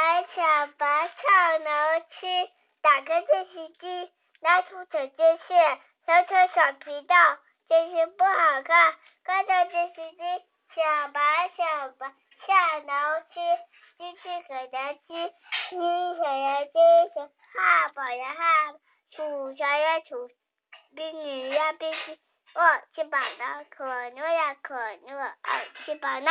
白小白上楼梯，打开电视机，拿出手电线，调出小频道。电视不好看，关掉电视机。小白小白下楼梯，机器很难听，你小呀机器，汉堡呀汉堡，薯条呀薯，冰淇呀冰淇，我吃饱了，可乐呀可乐，啊，吃饱了。